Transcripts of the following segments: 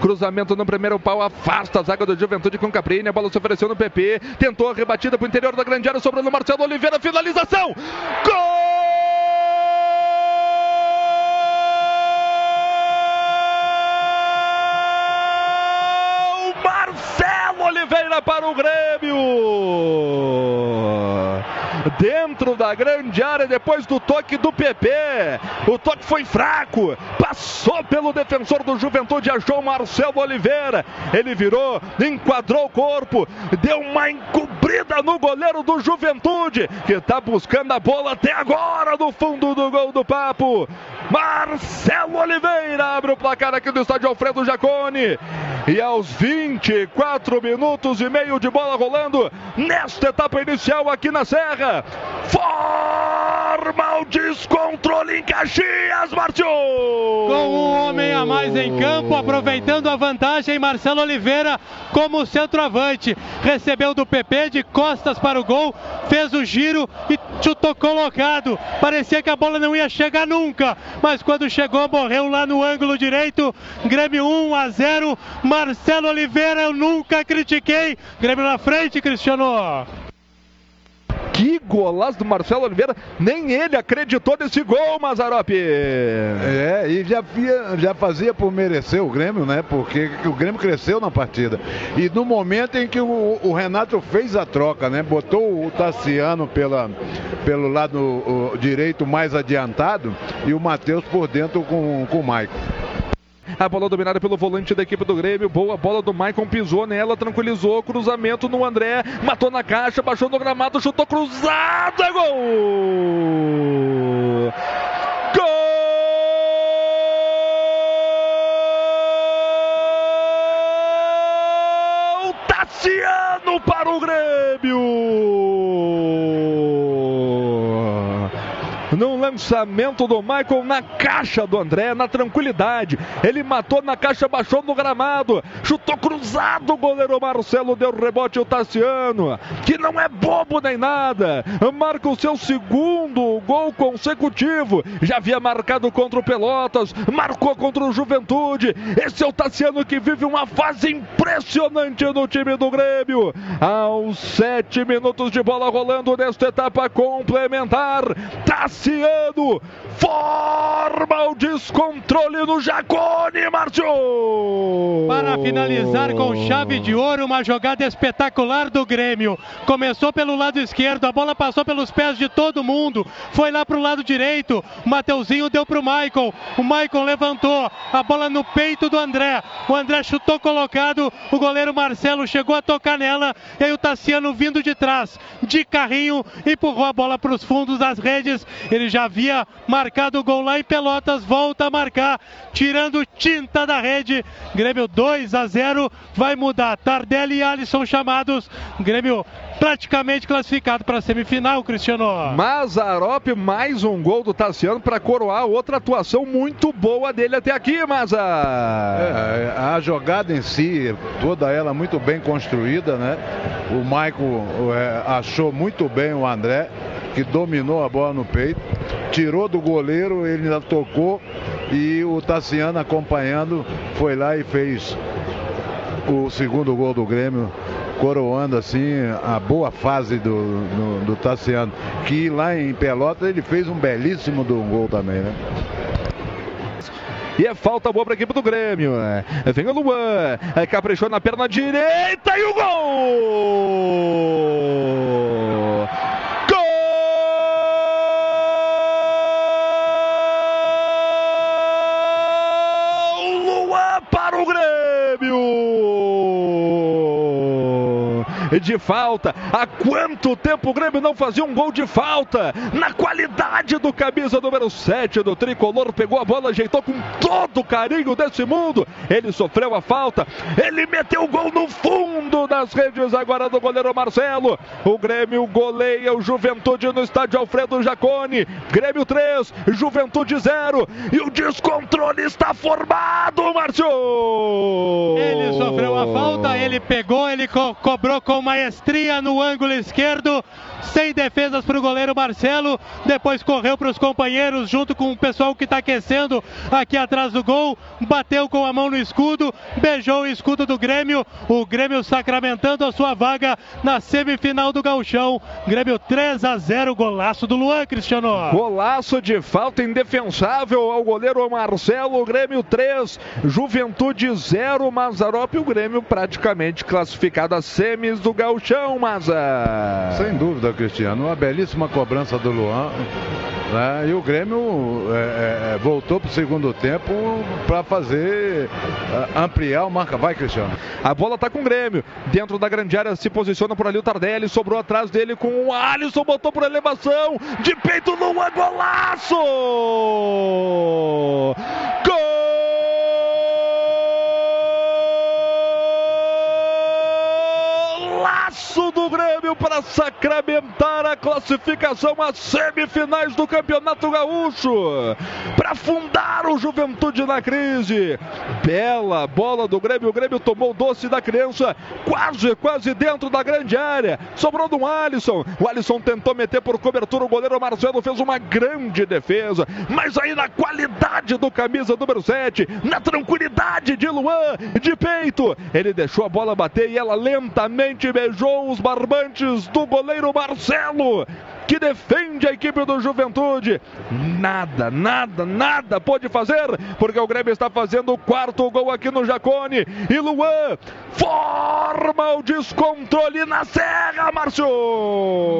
Cruzamento no primeiro pau, afasta a zaga do Juventude com Caprini. A bola se ofereceu no PP. Tentou a rebatida para o interior da grande área, sobrando o Marcelo Oliveira. Finalização! Gol! Marcelo Oliveira para o Grêmio! Dentro da grande área depois do toque do PP. O toque foi fraco, passou pelo defensor do Juventude, achou Marcelo Oliveira. Ele virou, enquadrou o corpo, deu uma encobrida no goleiro do Juventude, que está buscando a bola até agora no fundo do gol do Papo. Marcelo Oliveira abre o placar aqui do estádio Alfredo Jacone. E aos 24 minutos e meio de bola rolando nesta etapa inicial aqui na Serra. Forma descontrole em Caxias, Márcio! Com um homem a mais em campo, aproveitando a vantagem, Marcelo Oliveira como centroavante. Recebeu do PP de costas para o gol, fez o giro e chutou colocado. Parecia que a bola não ia chegar nunca, mas quando chegou, morreu lá no ângulo direito. Grêmio 1 a 0. Marcelo Oliveira, eu nunca critiquei. Grêmio na frente, Cristiano. Que golaço do Marcelo Oliveira. Nem ele acreditou nesse gol, Mazarope. É, e já, via, já fazia por merecer o Grêmio, né? Porque o Grêmio cresceu na partida. E no momento em que o, o Renato fez a troca, né? Botou o Tassiano pela, pelo lado o, direito mais adiantado e o Matheus por dentro com, com o Maicon. A bola dominada pelo volante da equipe do Grêmio. Boa bola do Maicon, pisou nela, tranquilizou. Cruzamento no André, matou na caixa, baixou no gramado, chutou cruzado. É gol! Gol! Tassiano para o Grêmio! no lançamento do Michael na caixa do André, na tranquilidade. Ele matou na caixa, baixou no gramado, chutou cruzado. O goleiro Marcelo deu rebote o Tassiano, que não é bobo nem nada. Marca o seu segundo gol consecutivo. Já havia marcado contra o Pelotas, marcou contra o Juventude. Esse é o Tassiano que vive uma fase impressionante no time do Grêmio. Aos sete minutos de bola rolando nesta etapa complementar. Tassiano Forma o descontrole no Jacone, Márcio! Para finalizar com chave de ouro, uma jogada espetacular do Grêmio. Começou pelo lado esquerdo, a bola passou pelos pés de todo mundo, foi lá para o lado direito. O Mateuzinho deu para o Maicon, o Maicon levantou, a bola no peito do André. O André chutou colocado, o goleiro Marcelo chegou a tocar nela, e aí o Tassiano vindo de trás, de carrinho, empurrou a bola para os fundos das redes. Ele já havia marcado o gol lá em Pelotas, volta a marcar, tirando tinta da rede. Grêmio 2 a 0, vai mudar. Tardelli e Alisson chamados. Grêmio praticamente classificado para a semifinal, Cristiano. Mazarop, mais um gol do Tassiano para coroar outra atuação muito boa dele até aqui, Maza. É, a jogada em si, toda ela muito bem construída, né? O Maicon é, achou muito bem o André que dominou a bola no peito, tirou do goleiro, ele ainda tocou e o Tassiano acompanhando foi lá e fez o segundo gol do Grêmio, coroando assim a boa fase do, do, do Tassiano, que lá em Pelotas ele fez um belíssimo do gol também, né? E é falta boa para a equipe do Grêmio. Vem o Luan, caprichou na perna direita e o gol! De falta. Há quanto tempo o Grêmio não fazia um gol de falta? Na qualidade do camisa número 7 do tricolor, pegou a bola, ajeitou com todo o carinho desse mundo. Ele sofreu a falta, ele meteu o gol no fundo das redes agora do goleiro Marcelo. O Grêmio goleia o Juventude no estádio Alfredo Jacone. Grêmio 3, Juventude 0. E o descontrole está formado, Márcio! Ele sofreu a falta, ele pegou, ele co cobrou com maestria no ângulo esquerdo, sem defesas para o goleiro Marcelo. Depois correu para os companheiros, junto com o pessoal que está aquecendo aqui atrás do gol. Bateu com a mão no escudo, beijou o escudo do Grêmio. O Grêmio sacramentando a sua vaga na semifinal do Gauchão. Grêmio 3 a 0, golaço do Luan, Cristiano. Golaço de falta indefensável ao goleiro Marcelo. Grêmio 3, Juventude 0, Mazarop. O Grêmio praticamente classificado a semis do Gauchão, Maza. Sem dúvida, Cristiano. Uma belíssima cobrança do Luan. Né? E o Grêmio é, é, voltou para o segundo tempo para fazer é, ampliar o marca. Vai, Cristiano. A bola está com o Grêmio. Dentro da grande área se posiciona por ali o Tardelli. Sobrou atrás dele com o Alisson. Botou por elevação. De peito no golaço! Gol! golaço do Grêmio para sacramentar a classificação às semifinais do Campeonato Gaúcho, para fundar o Juventude na crise. Bela bola do Grêmio, o Grêmio tomou o doce da criança, quase, quase dentro da grande área. Sobrou do Alisson. O Alisson tentou meter por cobertura, o goleiro Marcelo fez uma grande defesa, mas aí na qualidade do camisa número 7, na tranquilidade de Luan, de peito, ele deixou a bola bater e ela lentamente beijou os barbantes do goleiro Marcelo que defende a equipe do Juventude. Nada, nada, nada pode fazer, porque o Grêmio está fazendo o quarto gol aqui no Jacone. E Luan forma o descontrole na Serra, Márcio.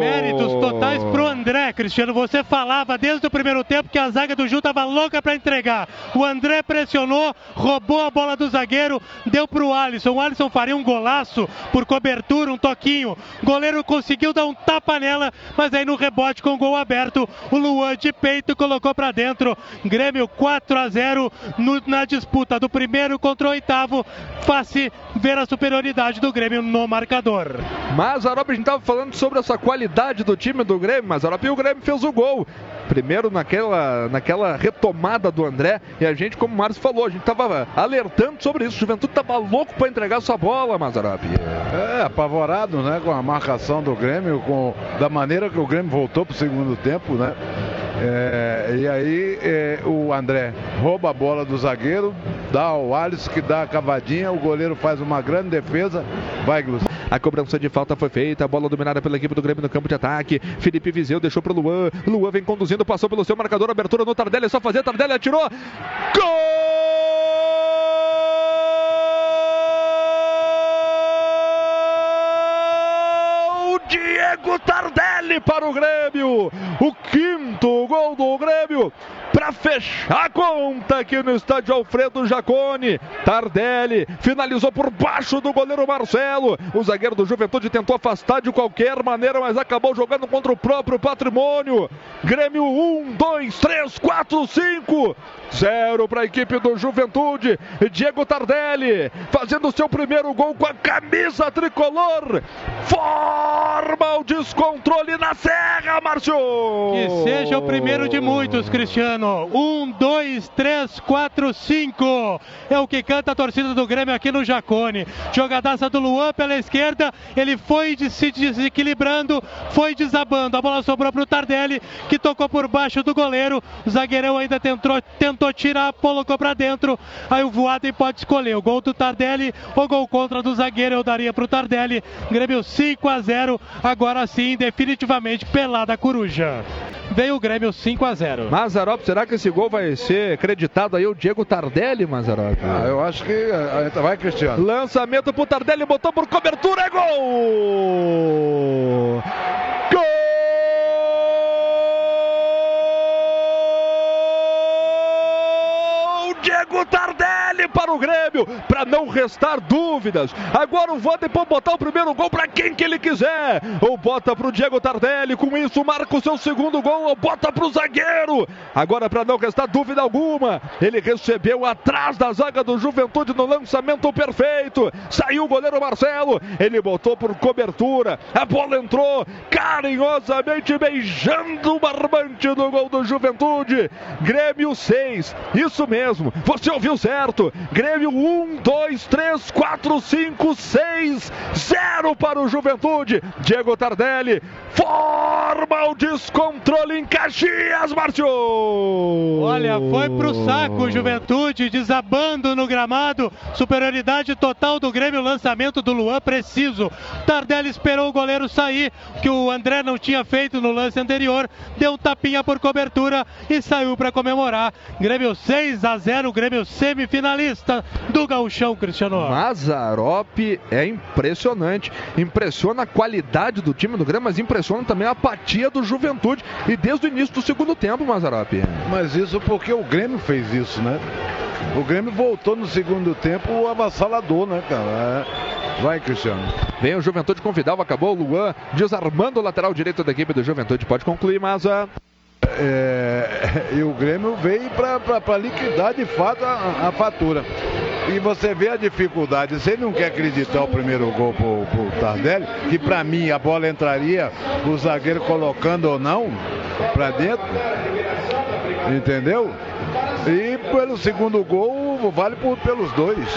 Méritos totais pro André, Cristiano. Você falava desde o primeiro tempo que a zaga do Ju estava louca para entregar. O André pressionou, roubou a bola do zagueiro, deu pro Alisson. O Alisson faria um golaço por cobertura, um toquinho. O goleiro conseguiu dar um tapa nela, mas aí no rebote com gol aberto. O Luan de peito colocou para dentro. Grêmio 4 a 0 no, na disputa do primeiro contra o oitavo. Face ver a superioridade do Grêmio no marcador. Mazarop, a gente estava falando sobre essa qualidade do time do Grêmio, Mazarop, e o Grêmio fez o gol. Primeiro naquela, naquela retomada do André, e a gente, como o Márcio falou, a gente estava alertando sobre isso. O Juventude estava louco para entregar essa bola, Mazarop. É, apavorado, né, com a marcação do Grêmio, com da maneira que o Grêmio voltou para o segundo tempo, né? É, e aí é, o André rouba a bola do zagueiro, dá ao Alisson que dá a cavadinha, o goleiro faz uma grande defesa, vai Glus. A cobrança de falta foi feita, a bola dominada pela equipe do Grêmio no campo de ataque. Felipe Vizeu deixou para o Luan, Luan vem conduzindo, passou pelo seu marcador, abertura no Tardelli, é só fazer, Tardelli atirou, gol! Diego Para o Grêmio. O quinto gol do Grêmio para fechar a conta aqui no estádio Alfredo Jacone. Tardelli finalizou por baixo do goleiro Marcelo. O zagueiro do Juventude tentou afastar de qualquer maneira, mas acabou jogando contra o próprio patrimônio. Grêmio 1, 2, 3, 4, 5. Zero para a equipe do Juventude. Diego Tardelli fazendo seu primeiro gol com a camisa tricolor. Forma o descontrole na Serra, Márcio. Que seja o primeiro de muitos, Cristiano. Um, dois, três, quatro, cinco. É o que canta a torcida do Grêmio aqui no Jacone. Jogadaça do Luan pela esquerda. Ele foi se desequilibrando, foi desabando. A bola sobrou para o Tardelli, que tocou por baixo do goleiro. O zagueirão ainda tentou, tentou tirar, colocou para dentro. Aí o Voaden pode escolher o gol do Tardelli ou gol contra do zagueiro. Eu daria para o Tardelli. Grêmio 5 a 0. Agora sim, definitivamente pelada a coruja. Veio o Grêmio 5 a 0. Mazarop, será que esse gol vai ser acreditado aí o Diego Tardelli, Mazarop? Ah, eu acho que eh, vai, Cristiano. Lançamento pro Tardelli, botou por cobertura, é gol! Gol! Diego Tardelli para o Grêmio, para não restar dúvidas. Agora o Vander pode botar o primeiro gol para quem que ele quiser. Ou bota para o Diego Tardelli, com isso marca o seu segundo gol, ou bota para o zagueiro. Agora para não restar dúvida alguma, ele recebeu atrás da zaga do Juventude no lançamento perfeito. Saiu o goleiro Marcelo, ele botou por cobertura. A bola entrou carinhosamente beijando o barbante do gol do Juventude. Grêmio 6. Isso mesmo. Você ouviu certo. Grêmio Grêmio 1, 2, 3, 4, 5, 6, 0 para o Juventude. Diego Tardelli forma o descontrole em Caxias, Márcio. Olha, foi pro saco Juventude, desabando no gramado. Superioridade total do Grêmio, lançamento do Luan preciso. Tardelli esperou o goleiro sair, que o André não tinha feito no lance anterior. Deu um tapinha por cobertura e saiu para comemorar. Grêmio 6 a 0, Grêmio semifinalista do Gauchão, Cristiano. Mazarop é impressionante. Impressiona a qualidade do time do Grêmio, mas impressiona também a apatia do Juventude. E desde o início do segundo tempo, Mazarop. Mas isso porque o Grêmio fez isso, né? O Grêmio voltou no segundo tempo avassalador, né, cara? É. Vai, Cristiano. Vem o Juventude com Vidal, acabou o Luan desarmando o lateral direito da equipe do Juventude. Pode concluir, Maza. É, e o Grêmio veio para liquidar de fato a, a, fatura. E você vê a dificuldade. Você não quer acreditar o primeiro gol pro, pro Tardelli, que para mim a bola entraria, o zagueiro colocando ou não para dentro. Entendeu? E pelo segundo gol, vale por, pelos dois.